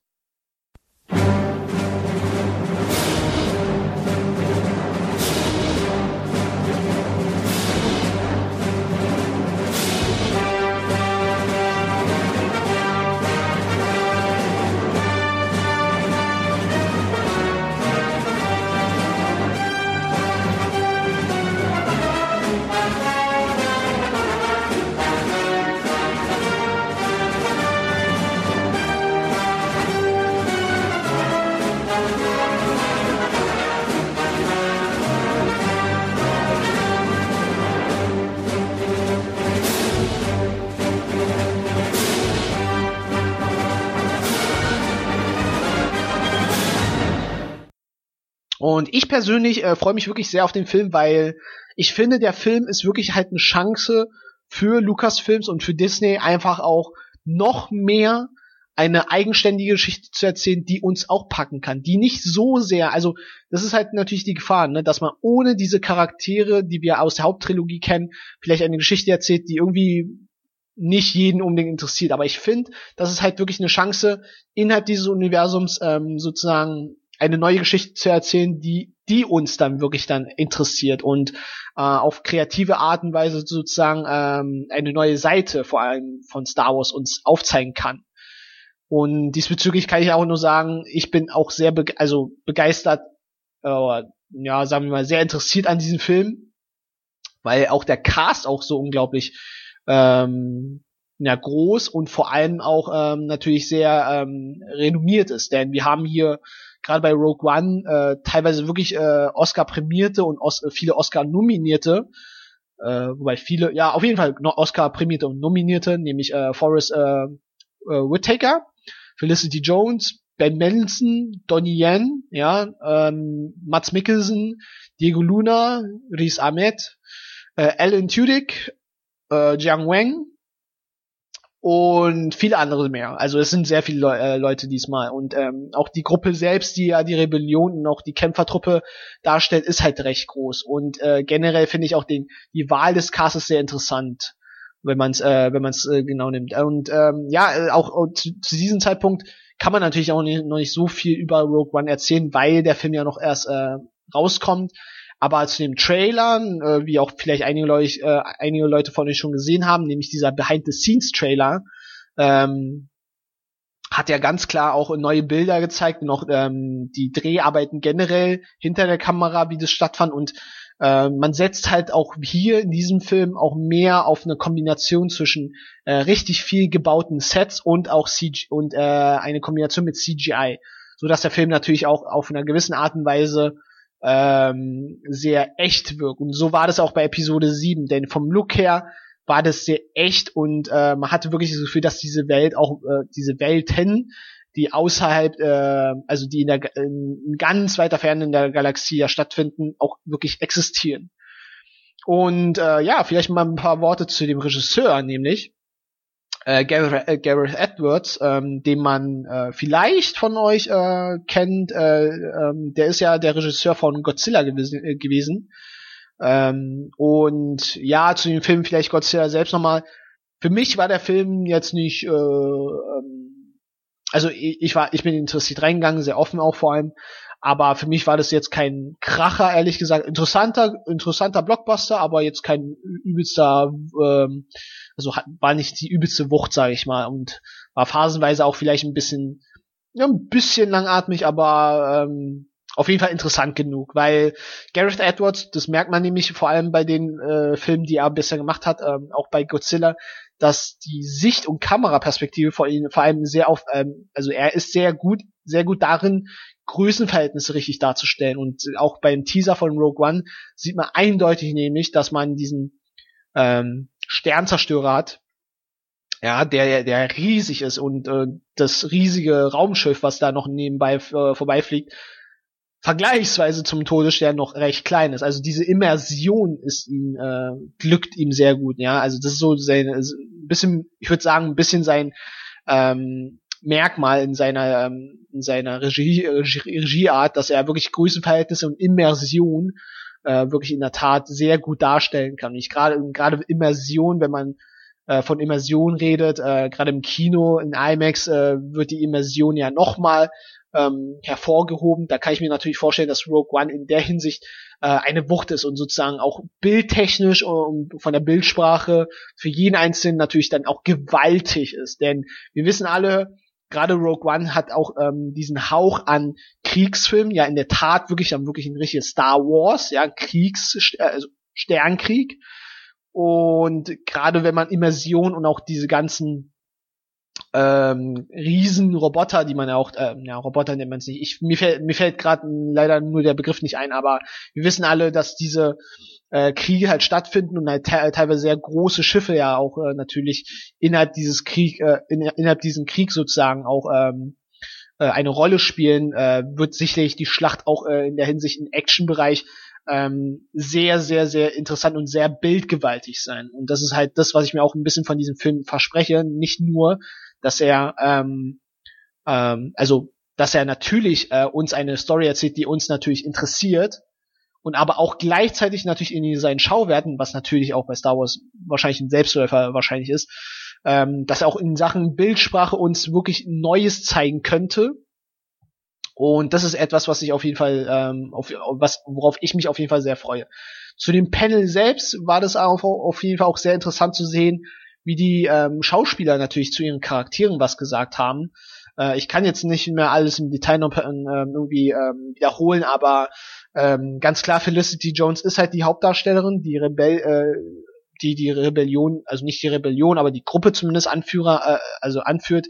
S1: Und ich persönlich äh, freue mich wirklich sehr auf den Film, weil ich finde, der Film ist wirklich halt eine Chance für Lucasfilms und für Disney einfach auch noch mehr eine eigenständige Geschichte zu erzählen, die uns auch packen kann, die nicht so sehr, also das ist halt natürlich die Gefahr, ne, dass man ohne diese Charaktere, die wir aus der Haupttrilogie kennen, vielleicht eine Geschichte erzählt, die irgendwie nicht jeden unbedingt interessiert. Aber ich finde, das ist halt wirklich eine Chance, innerhalb dieses Universums ähm, sozusagen eine neue Geschichte zu erzählen, die die uns dann wirklich dann interessiert und äh, auf kreative Art und Weise sozusagen ähm, eine neue Seite vor allem von Star Wars uns aufzeigen kann. Und diesbezüglich kann ich auch nur sagen, ich bin auch sehr be also begeistert, äh, ja, sagen wir mal, sehr interessiert an diesem Film, weil auch der Cast auch so unglaublich ähm, ja, groß und vor allem auch ähm, natürlich sehr ähm, renommiert ist. Denn wir haben hier gerade bei Rogue One äh, teilweise wirklich äh, Oscar-prämierte und Os viele Oscar-nominierte, äh, wobei viele, ja, auf jeden Fall Oscar-prämierte und nominierte, nämlich äh, Forrest äh, äh, Whitaker, Felicity Jones, Ben Mendelsohn, Donnie Yen, ja, ähm, Mats Mikkelsen, Diego Luna, Riz Ahmed, äh, Alan Tudyk, äh, Jiang Wang, und viele andere mehr. Also es sind sehr viele Le äh, Leute diesmal und ähm, auch die Gruppe selbst, die ja die Rebellion und auch die Kämpfertruppe darstellt, ist halt recht groß und äh, generell finde ich auch den die Wahl des Castes sehr interessant, wenn man es äh, wenn man äh, genau nimmt und ähm, ja äh, auch, auch zu, zu, diesem Zeitpunkt kann man natürlich auch nicht, noch nicht so viel über Rogue One erzählen, weil der Film ja noch erst äh, rauskommt. Aber zu dem Trailer, äh, wie auch vielleicht einige Leute, äh, einige Leute von euch schon gesehen haben, nämlich dieser Behind-the-Scenes-Trailer, ähm, hat ja ganz klar auch neue Bilder gezeigt und auch ähm, die Dreharbeiten generell hinter der Kamera, wie das stattfand. Und äh, man setzt halt auch hier in diesem Film auch mehr auf eine Kombination zwischen äh, richtig viel gebauten Sets und auch CG und äh, eine Kombination mit CGI, so dass der Film natürlich auch auf einer gewissen Art und Weise ähm, sehr echt wirkt. Und so war das auch bei Episode 7, denn vom Look her war das sehr echt und äh, man hatte wirklich das Gefühl, dass diese Welt auch äh, diese Welten, die außerhalb, äh, also die in der in ganz weiter Ferne in der Galaxie ja stattfinden, auch wirklich existieren. Und äh, ja, vielleicht mal ein paar Worte zu dem Regisseur, nämlich äh, Gareth, äh, Gareth Edwards, ähm, den man äh, vielleicht von euch äh, kennt. Äh, ähm, der ist ja der Regisseur von Godzilla gewesen. Äh, gewesen. Ähm, und ja, zu dem Film vielleicht Godzilla selbst nochmal. Für mich war der Film jetzt nicht, äh, ähm, also ich, ich war, ich bin interessiert reingegangen, sehr offen auch vor allem. Aber für mich war das jetzt kein Kracher, ehrlich gesagt. Interessanter, interessanter Blockbuster, aber jetzt kein übelster, ähm, also war nicht die übelste Wucht, sage ich mal. Und war phasenweise auch vielleicht ein bisschen, ja, ein bisschen langatmig, aber ähm, auf jeden Fall interessant genug, weil Gareth Edwards, das merkt man nämlich vor allem bei den äh, Filmen, die er bisher gemacht hat, ähm, auch bei Godzilla, dass die Sicht- und Kameraperspektive vor ihm vor allem sehr auf, ähm, also er ist sehr gut, sehr gut darin, Größenverhältnisse richtig darzustellen. Und auch beim Teaser von Rogue One sieht man eindeutig nämlich, dass man diesen ähm, Sternzerstörer hat, ja, der, der riesig ist und äh, das riesige Raumschiff, was da noch nebenbei äh, vorbeifliegt, vergleichsweise zum Todesstern noch recht klein ist. Also diese Immersion ist ihm äh, glückt ihm sehr gut, ja. Also das ist so sein ein bisschen, ich würde sagen, ein bisschen sein ähm, Merkmal in seiner ähm, in seiner Regie, Regie Regieart, dass er wirklich Größenverhältnisse und Immersion äh, wirklich in der Tat sehr gut darstellen kann. Ich gerade gerade Immersion, wenn man äh, von Immersion redet, äh, gerade im Kino in IMAX äh, wird die Immersion ja nochmal ähm, hervorgehoben. Da kann ich mir natürlich vorstellen, dass Rogue One in der Hinsicht äh, eine Wucht ist und sozusagen auch bildtechnisch und von der Bildsprache für jeden Einzelnen natürlich dann auch gewaltig ist. Denn wir wissen alle, gerade Rogue One hat auch ähm, diesen Hauch an Kriegsfilm, ja in der Tat wirklich dann wirklich ein richtiges Star Wars, ja Kriegs äh, also Sternkrieg. Und gerade wenn man Immersion und auch diese ganzen ähm, Riesenroboter, die man ja auch, äh, ja, Roboter nennt man es nicht. Ich, mir fällt, mir fällt gerade leider nur der Begriff nicht ein, aber wir wissen alle, dass diese äh, Kriege halt stattfinden und halt te teilweise sehr große Schiffe ja auch äh, natürlich innerhalb dieses Krieg, äh, in, innerhalb diesen Krieg sozusagen auch ähm, äh, eine Rolle spielen, äh, wird sicherlich die Schlacht auch äh, in der Hinsicht im Actionbereich ähm, sehr, sehr, sehr interessant und sehr bildgewaltig sein. Und das ist halt das, was ich mir auch ein bisschen von diesem Film verspreche. Nicht nur, dass er, ähm, ähm, also, dass er natürlich äh, uns eine Story erzählt, die uns natürlich interessiert, und aber auch gleichzeitig natürlich in seinen Schauwerten, was natürlich auch bei Star Wars wahrscheinlich ein Selbstläufer wahrscheinlich ist, ähm, dass er auch in Sachen Bildsprache uns wirklich Neues zeigen könnte. Und das ist etwas, was ich auf jeden Fall, ähm, auf, was, worauf ich mich auf jeden Fall sehr freue. Zu dem Panel selbst war das auch auf jeden Fall auch sehr interessant zu sehen, wie die ähm, Schauspieler natürlich zu ihren Charakteren was gesagt haben. Äh, ich kann jetzt nicht mehr alles im Detail noch äh, irgendwie ähm, wiederholen, aber ähm, ganz klar Felicity Jones ist halt die Hauptdarstellerin, die Rebell, äh, die die Rebellion, also nicht die Rebellion, aber die Gruppe zumindest Anführer, äh, also anführt.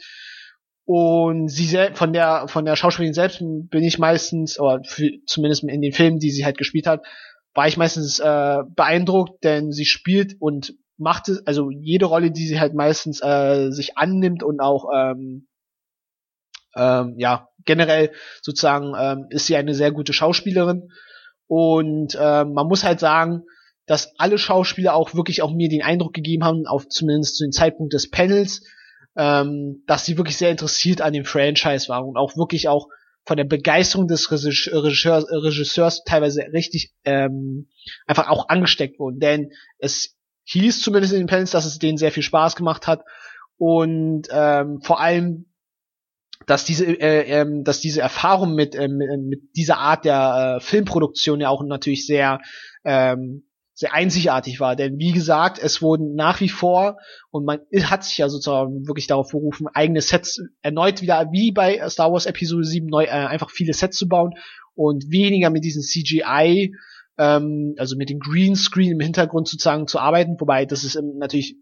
S1: Und sie selbst, von der von der Schauspielerin selbst bin ich meistens, oder für, zumindest in den Filmen, die sie halt gespielt hat, war ich meistens äh, beeindruckt, denn sie spielt und macht es, also jede Rolle, die sie halt meistens äh, sich annimmt und auch ähm, ähm, ja generell sozusagen ähm, ist sie eine sehr gute Schauspielerin und ähm, man muss halt sagen, dass alle Schauspieler auch wirklich auch mir den Eindruck gegeben haben, auf zumindest zu dem Zeitpunkt des Panels, ähm, dass sie wirklich sehr interessiert an dem Franchise waren und auch wirklich auch von der Begeisterung des Regisseurs, Regisseurs teilweise richtig ähm, einfach auch angesteckt wurden. Denn es hieß zumindest in den Panels, dass es denen sehr viel Spaß gemacht hat und ähm, vor allem dass diese, äh, ähm, dass diese Erfahrung mit, ähm, mit dieser Art der äh, Filmproduktion ja auch natürlich sehr ähm, sehr einzigartig war. Denn wie gesagt, es wurden nach wie vor, und man hat sich ja sozusagen wirklich darauf berufen, eigene Sets erneut wieder, wie bei Star Wars Episode 7, neu, äh, einfach viele Sets zu bauen und weniger mit diesen CGI, ähm, also mit dem Greenscreen im Hintergrund sozusagen zu arbeiten, wobei das ist natürlich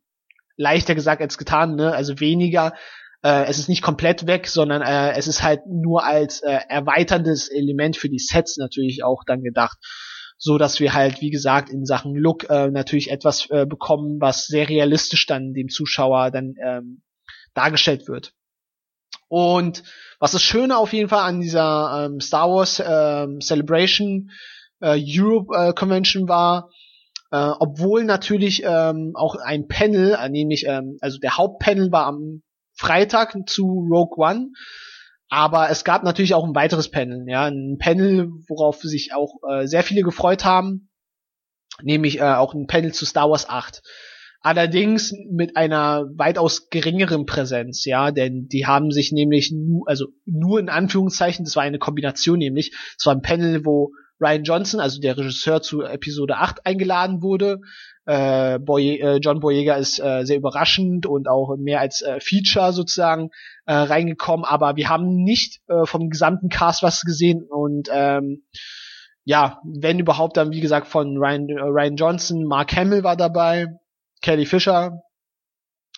S1: leichter gesagt als getan, ne? also weniger äh, es ist nicht komplett weg, sondern äh, es ist halt nur als äh, erweiterndes Element für die Sets natürlich auch dann gedacht so dass wir halt, wie gesagt, in Sachen Look äh, natürlich etwas äh, bekommen, was sehr realistisch dann dem Zuschauer dann ähm, dargestellt wird. Und was das Schöne auf jeden Fall an dieser ähm, Star Wars ähm, Celebration äh, Europe äh, Convention war, äh, obwohl natürlich ähm, auch ein Panel, äh, nämlich ähm, also der Hauptpanel war am Freitag zu Rogue One, aber es gab natürlich auch ein weiteres Panel, ja, ein Panel, worauf sich auch äh, sehr viele gefreut haben, nämlich äh, auch ein Panel zu Star Wars 8. Allerdings mit einer weitaus geringeren Präsenz, ja, denn die haben sich nämlich nur, also nur in Anführungszeichen, das war eine Kombination nämlich, es war ein Panel, wo Ryan Johnson, also der Regisseur zu Episode 8 eingeladen wurde, äh, Boy, äh, John Boyega ist äh, sehr überraschend und auch mehr als äh, Feature sozusagen äh, reingekommen, aber wir haben nicht äh, vom gesamten Cast was gesehen und ähm, ja, wenn überhaupt dann wie gesagt von Ryan, äh, Ryan Johnson, Mark Hamill war dabei, Kelly Fisher,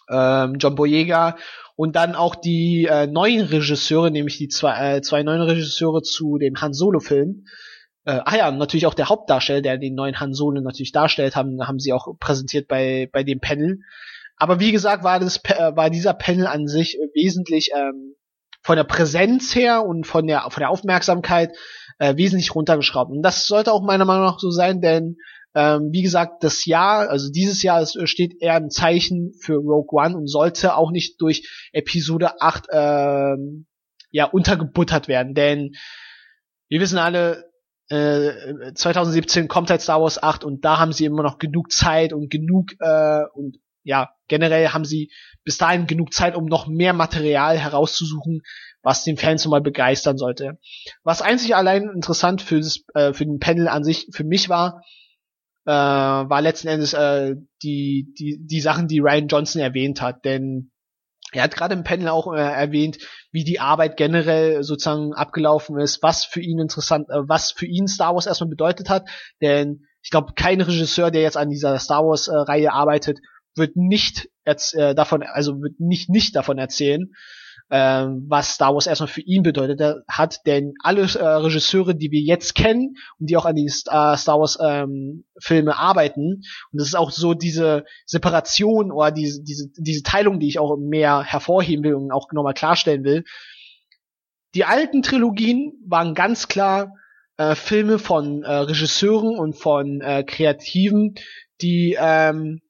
S1: ähm, John Boyega und dann auch die äh, neuen Regisseure, nämlich die zwei, äh, zwei neuen Regisseure zu dem Han Solo Film. Äh, ah ja, natürlich auch der Hauptdarsteller, der den neuen Han Solo natürlich darstellt, haben, haben sie auch präsentiert bei, bei dem Panel. Aber wie gesagt, war das äh, war dieser Panel an sich wesentlich ähm, von der Präsenz her und von der von der Aufmerksamkeit äh, wesentlich runtergeschraubt. Und das sollte auch meiner Meinung nach so sein, denn ähm, wie gesagt, das Jahr, also dieses Jahr steht eher im Zeichen für Rogue One und sollte auch nicht durch Episode 8 ähm, ja untergebuttert werden, denn wir wissen alle, 2017 äh, kommt halt Star Wars 8 und da haben sie immer noch genug Zeit und genug äh, und ja, generell haben sie bis dahin genug Zeit, um noch mehr Material herauszusuchen, was den Fans mal begeistern sollte. Was einzig allein interessant für, das, äh, für den Panel an sich für mich war, äh, war letzten Endes äh, die, die, die Sachen, die Ryan Johnson erwähnt hat. Denn er hat gerade im Panel auch äh, erwähnt, wie die Arbeit generell sozusagen abgelaufen ist, was für ihn interessant, äh, was für ihn Star Wars erstmal bedeutet hat. Denn ich glaube, kein Regisseur, der jetzt an dieser Star Wars äh, Reihe arbeitet, wird nicht äh, davon, also wird nicht nicht davon erzählen, ähm, was Star Wars erstmal für ihn bedeutet hat, denn alle äh, Regisseure, die wir jetzt kennen und die auch an die Star, Star Wars ähm, Filme arbeiten, und das ist auch so diese Separation oder diese, diese, diese Teilung, die ich auch mehr hervorheben will und auch nochmal klarstellen will. Die alten Trilogien waren ganz klar äh, Filme von äh, Regisseuren und von äh, Kreativen, die ähm,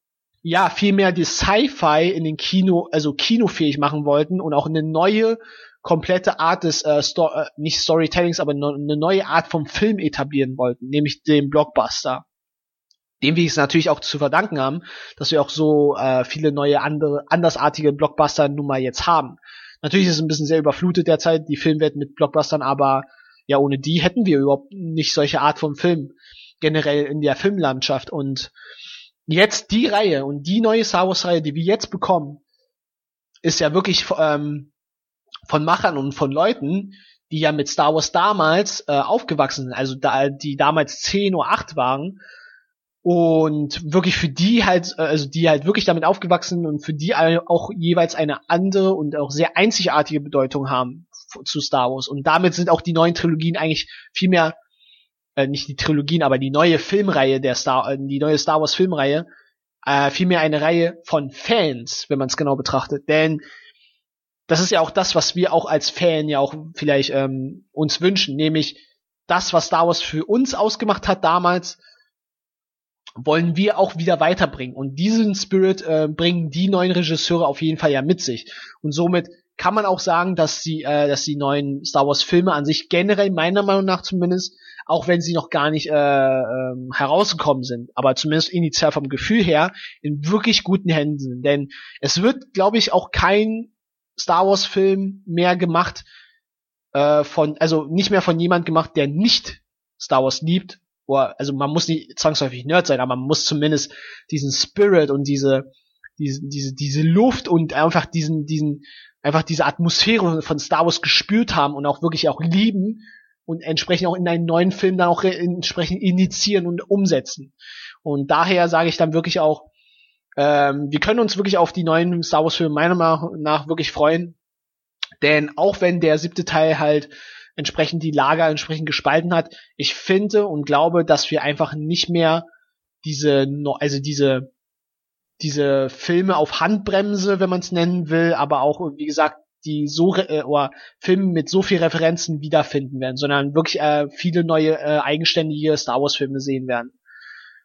S1: ja vielmehr die Sci-Fi in den Kino, also kinofähig machen wollten und auch eine neue komplette Art des äh, Sto äh, nicht Storytellings, aber no eine neue Art vom Film etablieren wollten, nämlich den Blockbuster. Dem wir es natürlich auch zu verdanken haben, dass wir auch so äh, viele neue andere andersartige Blockbuster nun mal jetzt haben. Natürlich ist es ein bisschen sehr überflutet derzeit die Filmwelt mit Blockbustern, aber ja ohne die hätten wir überhaupt nicht solche Art von Film generell in der Filmlandschaft und jetzt die Reihe und die neue Star Wars Reihe, die wir jetzt bekommen, ist ja wirklich ähm, von Machern und von Leuten, die ja mit Star Wars damals äh, aufgewachsen sind, also da, die damals 10 oder 8 waren und wirklich für die halt, äh, also die halt wirklich damit aufgewachsen sind und für die auch jeweils eine andere und auch sehr einzigartige Bedeutung haben zu Star Wars. Und damit sind auch die neuen Trilogien eigentlich viel mehr äh, nicht die Trilogien, aber die neue Filmreihe der Star, äh, die neue Star Wars Filmreihe, äh, vielmehr eine Reihe von Fans, wenn man es genau betrachtet. Denn das ist ja auch das, was wir auch als Fan ja auch vielleicht ähm, uns wünschen, nämlich das, was Star Wars für uns ausgemacht hat damals, wollen wir auch wieder weiterbringen. Und diesen Spirit äh, bringen die neuen Regisseure auf jeden Fall ja mit sich. Und somit kann man auch sagen, dass die, äh, dass die neuen Star Wars Filme an sich generell meiner Meinung nach zumindest auch wenn sie noch gar nicht äh, ähm, herausgekommen sind, aber zumindest initial vom Gefühl her in wirklich guten Händen. Denn es wird, glaube ich, auch kein Star Wars Film mehr gemacht äh, von, also nicht mehr von jemand gemacht, der nicht Star Wars liebt. Oder, also man muss nicht zwangsläufig Nerd sein, aber man muss zumindest diesen Spirit und diese, diese, diese, diese Luft und einfach diesen, diesen, einfach diese Atmosphäre von Star Wars gespürt haben und auch wirklich auch lieben und entsprechend auch in einen neuen Film dann auch entsprechend initiieren und umsetzen. Und daher sage ich dann wirklich auch, ähm, wir können uns wirklich auf die neuen Star Wars Filme meiner Meinung nach wirklich freuen. Denn auch wenn der siebte Teil halt entsprechend die Lager entsprechend gespalten hat, ich finde und glaube, dass wir einfach nicht mehr diese, also diese, diese Filme auf Handbremse, wenn man es nennen will, aber auch, wie gesagt, die so äh, oder Filme mit so viel Referenzen wiederfinden werden, sondern wirklich äh, viele neue äh, eigenständige Star Wars Filme sehen werden.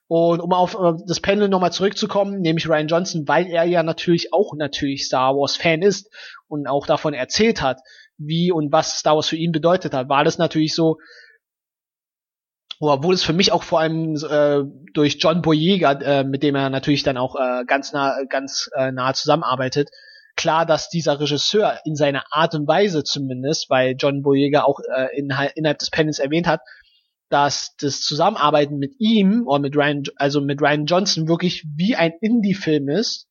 S1: Und um auf äh, das Panel nochmal zurückzukommen, nämlich Ryan Johnson, weil er ja natürlich auch natürlich Star Wars Fan ist und auch davon erzählt hat, wie und was Star Wars für ihn bedeutet hat, war das natürlich so, obwohl es für mich auch vor allem äh, durch John Boyega, äh, mit dem er natürlich dann auch äh, ganz nah, ganz äh, nah zusammenarbeitet, klar, dass dieser Regisseur in seiner Art und Weise zumindest, weil John Boyega auch äh, in, innerhalb des Panels erwähnt hat, dass das Zusammenarbeiten mit ihm oder mit Ryan, also mit Ryan Johnson wirklich wie ein Indie-Film ist.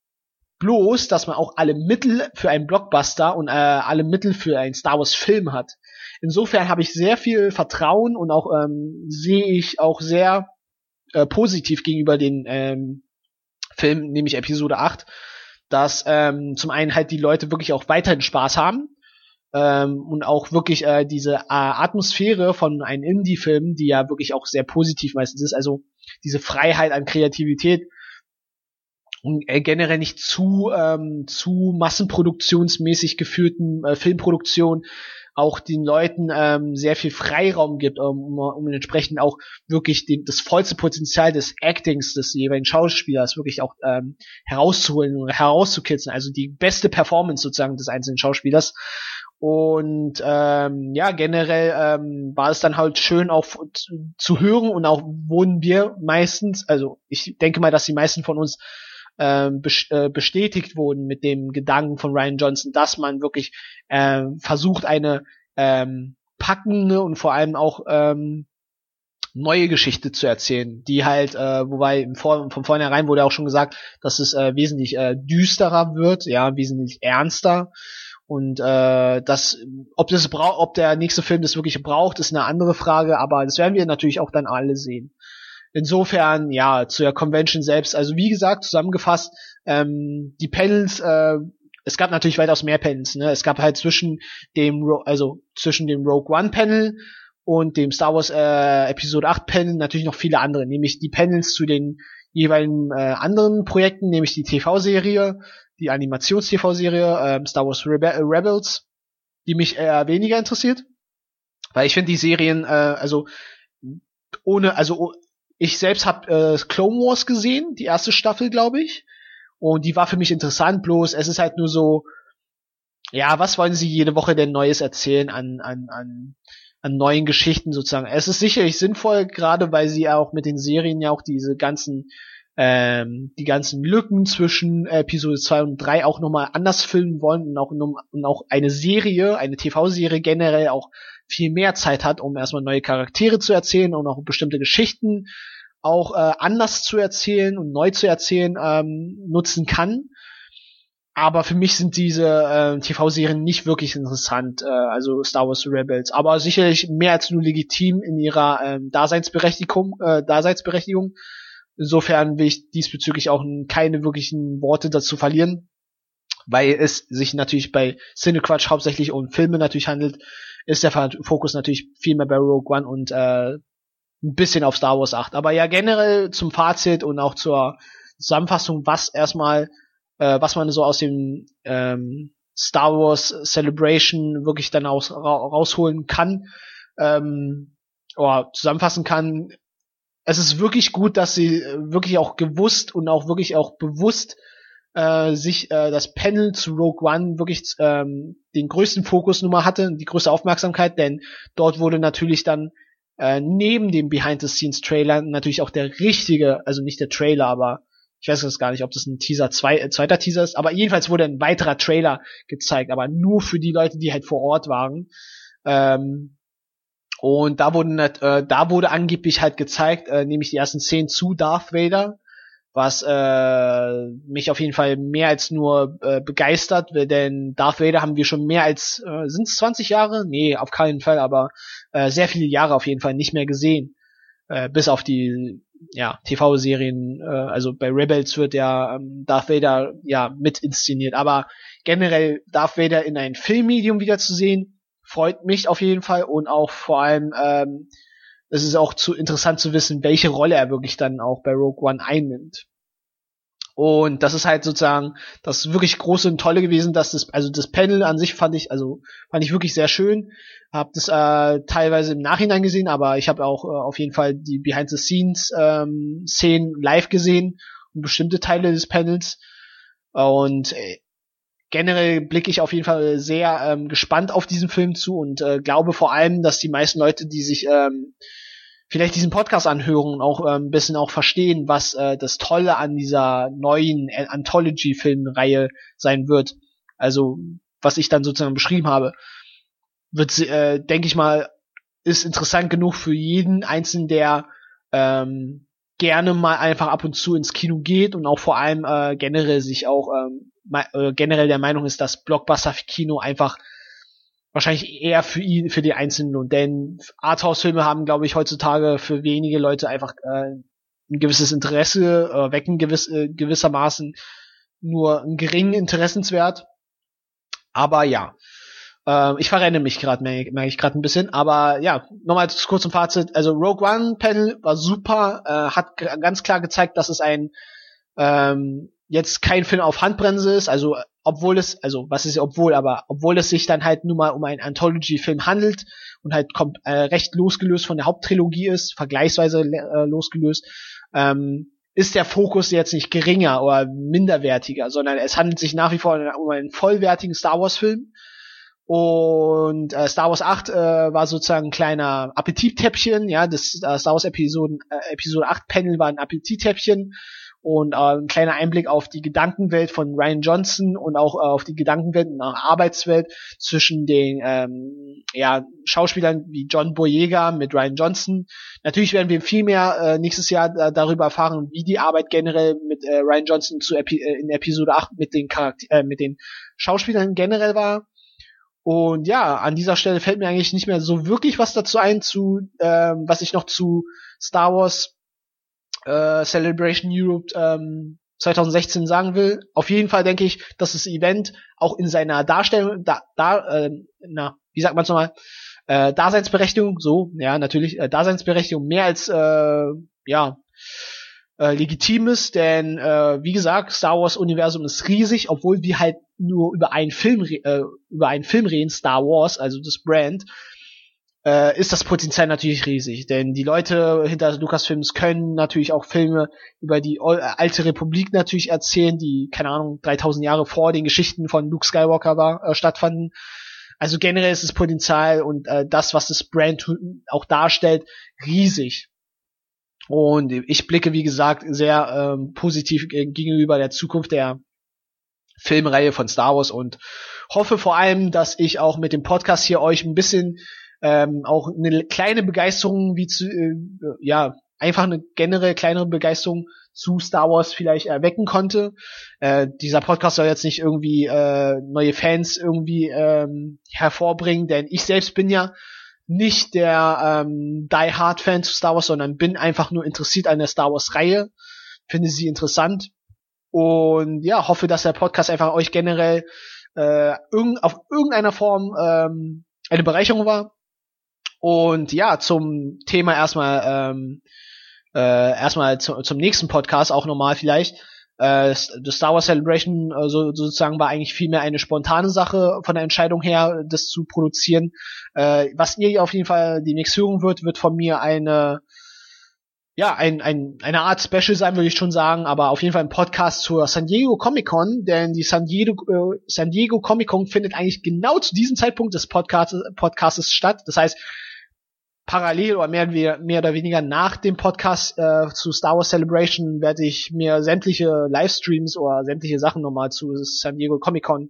S1: Bloß, dass man auch alle Mittel für einen Blockbuster und äh, alle Mittel für einen Star Wars Film hat. Insofern habe ich sehr viel Vertrauen und auch ähm, sehe ich auch sehr äh, positiv gegenüber den ähm, Film, nämlich Episode 8, dass ähm, zum einen halt die Leute wirklich auch weiterhin Spaß haben ähm, und auch wirklich äh, diese äh, Atmosphäre von einem Indie-Film, die ja wirklich auch sehr positiv meistens ist, also diese Freiheit an Kreativität und äh, generell nicht zu ähm, zu massenproduktionsmäßig geführten äh, Filmproduktion auch den Leuten ähm, sehr viel Freiraum gibt, um, um entsprechend auch wirklich den, das vollste Potenzial des Actings des jeweiligen Schauspielers wirklich auch ähm, herauszuholen und herauszukitzeln, also die beste Performance sozusagen des einzelnen Schauspielers. Und ähm, ja, generell ähm, war es dann halt schön auch zu, hören und auch wurden wir meistens, also ich denke mal, dass die meisten von uns äh, bestätigt wurden mit dem Gedanken von Ryan Johnson, dass man wirklich äh, versucht, eine ähm, packende und vor allem auch ähm, neue Geschichte zu erzählen, die halt, äh, wobei im Vor von vornherein wurde auch schon gesagt, dass es äh, wesentlich äh, düsterer wird, ja, wesentlich ernster und äh, das, ob das braucht, ob der nächste Film das wirklich braucht, ist eine andere Frage, aber das werden wir natürlich auch dann alle sehen. Insofern, ja, zu der Convention selbst, also wie gesagt, zusammengefasst, ähm, die Panels, äh, es gab natürlich weitaus mehr Panels, ne? Es gab halt zwischen dem, also zwischen dem Rogue One Panel und dem Star Wars äh, Episode 8 Panel natürlich noch viele andere, nämlich die Panels zu den jeweiligen äh, anderen Projekten, nämlich die TV-Serie, die Animations-TV-Serie ähm, Star Wars Rebe äh, Rebels, die mich eher weniger interessiert, weil ich finde die Serien, äh, also ohne, also ich selbst habe äh, Clone Wars gesehen, die erste Staffel, glaube ich, und die war für mich interessant. Bloß es ist halt nur so, ja, was wollen sie jede Woche denn Neues erzählen an an an an neuen Geschichten sozusagen. Es ist sicherlich sinnvoll, gerade weil sie auch mit den Serien ja auch diese ganzen ähm, die ganzen Lücken zwischen Episode 2 und 3 auch nochmal anders filmen wollen und auch, und auch eine Serie, eine TV-Serie generell auch viel mehr Zeit hat, um erstmal neue Charaktere zu erzählen und auch bestimmte Geschichten auch äh, anders zu erzählen und neu zu erzählen ähm, nutzen kann. Aber für mich sind diese äh, TV-Serien nicht wirklich interessant, äh, also Star Wars Rebels. Aber sicherlich mehr als nur legitim in ihrer ähm, Daseinsberechtigung, äh, Daseinsberechtigung. Insofern will ich diesbezüglich auch keine wirklichen Worte dazu verlieren, weil es sich natürlich bei Cinequatch hauptsächlich um Filme natürlich handelt, ist der Fokus natürlich viel mehr bei Rogue One und äh, ein bisschen auf Star Wars 8. Aber ja, generell zum Fazit und auch zur Zusammenfassung, was erstmal, äh, was man so aus dem ähm, Star Wars Celebration wirklich dann aus, ra rausholen kann, ähm, oder zusammenfassen kann, es ist wirklich gut, dass sie äh, wirklich auch gewusst und auch wirklich auch bewusst äh, sich äh, das Panel zu Rogue One wirklich ähm, den größten Fokus nun mal hatte, die größte Aufmerksamkeit, denn dort wurde natürlich dann äh, neben dem Behind-the-Scenes-Trailer natürlich auch der richtige, also nicht der Trailer, aber Ich weiß jetzt gar nicht, ob das ein Teaser, zwei, äh, zweiter Teaser ist, aber jedenfalls wurde ein weiterer Trailer gezeigt, aber nur für die Leute, die halt vor Ort waren. Ähm, und da wurden, äh, da wurde angeblich halt gezeigt, äh, nämlich die ersten Szenen zu Darth Vader, was äh, mich auf jeden Fall mehr als nur äh, begeistert, denn Darth Vader haben wir schon mehr als, äh, sind es 20 Jahre? Nee, auf keinen Fall, aber äh, sehr viele Jahre auf jeden Fall nicht mehr gesehen. Äh, bis auf die ja, TV-Serien, äh, also bei Rebels wird ja ähm, Darth Vader ja mit inszeniert, aber generell Darth Vader in ein Filmmedium wiederzusehen, freut mich auf jeden Fall und auch vor allem ähm, es ist auch zu interessant zu wissen, welche Rolle er wirklich dann auch bei Rogue One einnimmt. Und das ist halt sozusagen das wirklich große und tolle gewesen, dass das, also das Panel an sich fand ich, also fand ich wirklich sehr schön. Hab das äh, teilweise im Nachhinein gesehen, aber ich habe auch äh, auf jeden Fall die Behind the Scenes ähm, Szenen live gesehen und bestimmte Teile des Panels. Und äh, generell blicke ich auf jeden Fall sehr ähm, gespannt auf diesen Film zu und äh, glaube vor allem, dass die meisten Leute, die sich ähm, vielleicht diesen Podcast anhören und auch äh, ein bisschen auch verstehen, was äh, das Tolle an dieser neuen Anthology-Filmreihe sein wird. Also was ich dann sozusagen beschrieben habe, wird, äh, denke ich mal, ist interessant genug für jeden Einzelnen, der ähm, gerne mal einfach ab und zu ins Kino geht und auch vor allem äh, generell sich auch ähm, äh, generell der Meinung ist, dass Blockbuster-Kino einfach wahrscheinlich eher für ihn, für die Einzelnen. Denn Arthouse-Filme haben, glaube ich, heutzutage für wenige Leute einfach äh, ein gewisses Interesse, äh, wecken gewiss, äh, gewissermaßen nur einen geringen Interessenswert. Aber ja, äh, ich verrenne mich gerade, merke merk ich gerade ein bisschen. Aber ja, nochmal kurz zum Fazit. Also Rogue One Panel war super, äh, hat ganz klar gezeigt, dass es ein ähm, jetzt kein Film auf Handbremse ist, also obwohl es, also was ist obwohl, aber obwohl es sich dann halt nun mal um einen Anthology-Film handelt und halt kommt äh, recht losgelöst von der Haupttrilogie ist, vergleichsweise äh, losgelöst, ähm, ist der Fokus jetzt nicht geringer oder minderwertiger, sondern es handelt sich nach wie vor um einen vollwertigen Star Wars-Film. Und äh, Star Wars 8 äh, war sozusagen ein kleiner Appetittäppchen, ja, das äh, Star Wars Episoden, äh, Episode 8 Panel war ein Appetittäppchen und äh, ein kleiner Einblick auf die Gedankenwelt von Ryan Johnson und auch äh, auf die Gedankenwelt und Arbeitswelt zwischen den ähm, ja, Schauspielern wie John Boyega mit Ryan Johnson. Natürlich werden wir viel mehr äh, nächstes Jahr äh, darüber erfahren, wie die Arbeit generell mit äh, Ryan Johnson zu Epi äh, in Episode 8 mit den Charakter äh, mit den Schauspielern generell war. Und ja, an dieser Stelle fällt mir eigentlich nicht mehr so wirklich was dazu ein, zu ähm, was ich noch zu Star Wars äh, Celebration Europe ähm, 2016 sagen will. Auf jeden Fall denke ich, dass das Event auch in seiner Darstellung, da, da äh, na, wie sagt man es nochmal, äh, Daseinsberechtigung, so, ja, natürlich, äh, Daseinsberechtigung mehr als, äh, ja, äh, legitim ist, denn äh, wie gesagt, Star Wars Universum ist riesig, obwohl wir halt nur über einen Film äh, über einen Film reden, Star Wars, also das Brand, äh, ist das Potenzial natürlich riesig. Denn die Leute hinter Lucasfilms können natürlich auch Filme über die äh, alte Republik natürlich erzählen, die, keine Ahnung, 3000 Jahre vor den Geschichten von Luke Skywalker war, äh, stattfanden. Also generell ist das Potenzial und äh, das, was das Brand auch darstellt, riesig. Und ich blicke, wie gesagt, sehr ähm, positiv gegenüber der Zukunft der Filmreihe von Star Wars und hoffe vor allem, dass ich auch mit dem Podcast hier euch ein bisschen ähm, auch eine kleine Begeisterung wie zu, äh, ja, einfach eine generell kleinere Begeisterung zu Star Wars vielleicht erwecken konnte. Äh, dieser Podcast soll jetzt nicht irgendwie äh, neue Fans irgendwie ähm, hervorbringen, denn ich selbst bin ja nicht der ähm, Die Hard Fan zu Star Wars, sondern bin einfach nur interessiert an der Star Wars Reihe, finde sie interessant und ja hoffe, dass der Podcast einfach euch generell äh, irg auf irgendeiner Form ähm, eine Bereicherung war und ja, zum Thema erstmal, ähm, äh, erstmal zu, zum nächsten Podcast auch nochmal vielleicht. Äh, das Star Wars Celebration äh, so, sozusagen war eigentlich vielmehr eine spontane Sache von der Entscheidung her, das zu produzieren. Äh, was ihr auf jeden Fall demnächst hören wird, wird von mir eine ja, ein, ein, eine Art Special sein, würde ich schon sagen, aber auf jeden Fall ein Podcast zur San Diego Comic Con, denn die San Diego, äh, San Diego Comic Con findet eigentlich genau zu diesem Zeitpunkt des Podcasts, Podcasts statt. Das heißt, parallel oder mehr, mehr oder weniger nach dem Podcast äh, zu Star Wars Celebration werde ich mir sämtliche Livestreams oder sämtliche Sachen nochmal zu San Diego Comic Con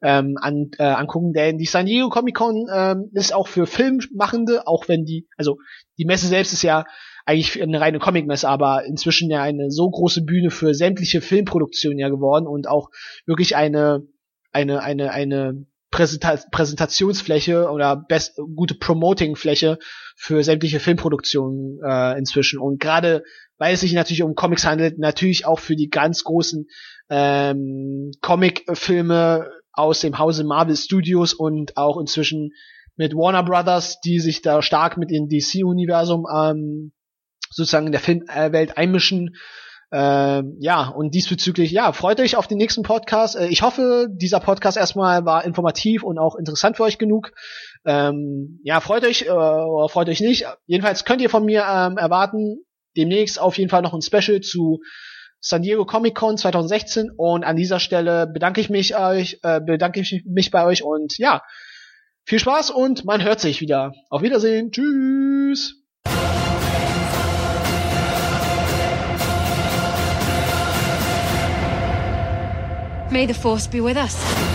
S1: ähm, an, äh, angucken, denn die San Diego Comic Con ähm, ist auch für Filmmachende, auch wenn die, also die Messe selbst ist ja eigentlich eine reine Comic-Messe, aber inzwischen ja eine so große Bühne für sämtliche Filmproduktionen ja geworden und auch wirklich eine eine eine eine Präsenta Präsentationsfläche oder best, gute Promoting-Fläche für sämtliche Filmproduktionen äh, inzwischen. Und gerade weil es sich natürlich um Comics handelt, natürlich auch für die ganz großen ähm, Comic-Filme aus dem Hause Marvel Studios und auch inzwischen mit Warner Brothers, die sich da stark mit dem DC-Universum ähm, sozusagen in der Filmwelt einmischen ähm, ja, und diesbezüglich, ja, freut euch auf den nächsten Podcast. Äh, ich hoffe, dieser Podcast erstmal war informativ und auch interessant für euch genug. Ähm, ja, freut euch äh, oder freut euch nicht. Jedenfalls könnt ihr von mir ähm, erwarten, demnächst auf jeden Fall noch ein Special zu San Diego Comic Con 2016 und an dieser Stelle bedanke ich mich euch, äh, bedanke ich mich bei euch und ja, viel Spaß und man hört sich wieder. Auf Wiedersehen. Tschüss. May the Force be with us.